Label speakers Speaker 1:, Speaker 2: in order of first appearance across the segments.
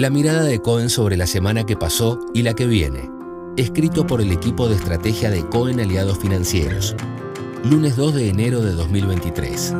Speaker 1: La mirada de Cohen sobre la semana que pasó y la que viene. Escrito por el equipo de estrategia de Cohen Aliados Financieros. Lunes 2 de enero de 2023.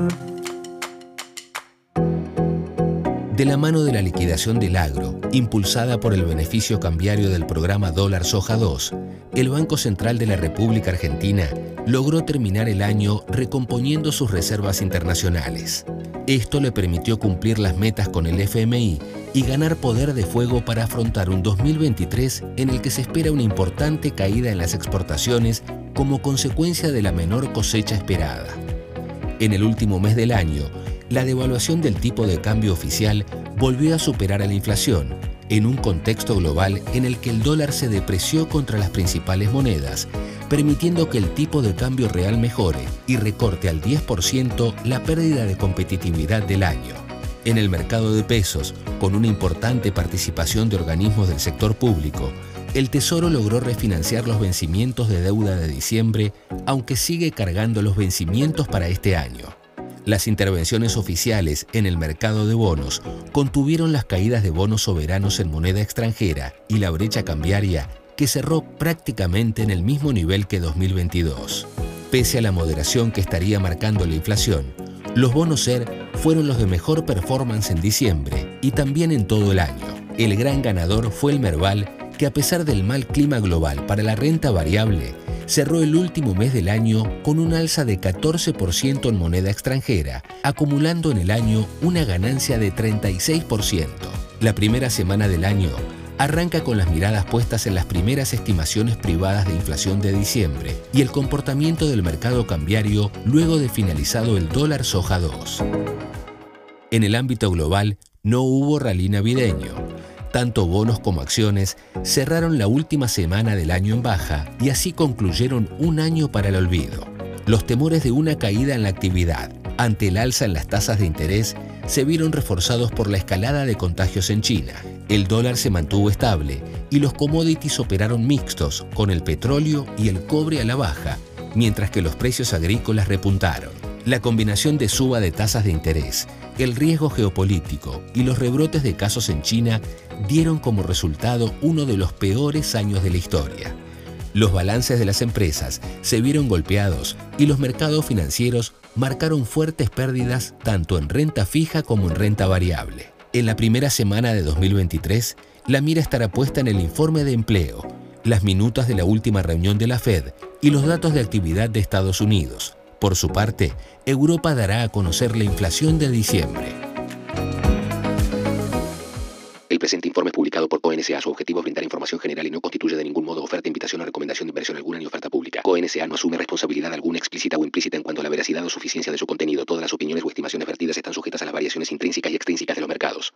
Speaker 1: De la mano de la liquidación del agro, impulsada por el beneficio cambiario del programa Dólar Soja 2, el Banco Central de la República Argentina logró terminar el año recomponiendo sus reservas internacionales. Esto le permitió cumplir las metas con el FMI y ganar poder de fuego para afrontar un 2023 en el que se espera una importante caída en las exportaciones como consecuencia de la menor cosecha esperada. En el último mes del año, la devaluación del tipo de cambio oficial volvió a superar a la inflación, en un contexto global en el que el dólar se depreció contra las principales monedas, permitiendo que el tipo de cambio real mejore y recorte al 10% la pérdida de competitividad del año. En el mercado de pesos, con una importante participación de organismos del sector público, el Tesoro logró refinanciar los vencimientos de deuda de diciembre, aunque sigue cargando los vencimientos para este año. Las intervenciones oficiales en el mercado de bonos contuvieron las caídas de bonos soberanos en moneda extranjera y la brecha cambiaria que cerró prácticamente en el mismo nivel que 2022. Pese a la moderación que estaría marcando la inflación, los bonos SER fueron los de mejor performance en diciembre y también en todo el año. El gran ganador fue el Merval, que a pesar del mal clima global para la renta variable, cerró el último mes del año con un alza de 14% en moneda extranjera, acumulando en el año una ganancia de 36%. La primera semana del año arranca con las miradas puestas en las primeras estimaciones privadas de inflación de diciembre y el comportamiento del mercado cambiario luego de finalizado el dólar soja 2. En el ámbito global no hubo rally navideño, tanto bonos como acciones cerraron la última semana del año en baja y así concluyeron un año para el olvido. Los temores de una caída en la actividad ante el alza en las tasas de interés se vieron reforzados por la escalada de contagios en China. El dólar se mantuvo estable y los commodities operaron mixtos con el petróleo y el cobre a la baja, mientras que los precios agrícolas repuntaron. La combinación de suba de tasas de interés, el riesgo geopolítico y los rebrotes de casos en China dieron como resultado uno de los peores años de la historia. Los balances de las empresas se vieron golpeados y los mercados financieros marcaron fuertes pérdidas tanto en renta fija como en renta variable. En la primera semana de 2023, la mira estará puesta en el informe de empleo, las minutas de la última reunión de la Fed y los datos de actividad de Estados Unidos, por su parte, Europa dará a conocer la inflación de diciembre.
Speaker 2: El presente informe publicado por CONSA. Su objetivo es brindar información general y no constituye de ningún modo oferta, invitación o recomendación de inversión alguna ni oferta pública. CONSA no asume responsabilidad alguna explícita o implícita en cuanto a la veracidad o suficiencia de su contenido. Todas las opiniones o estimaciones vertidas están sujetas a las variaciones intrínsecas y extrínsecas de los mercados.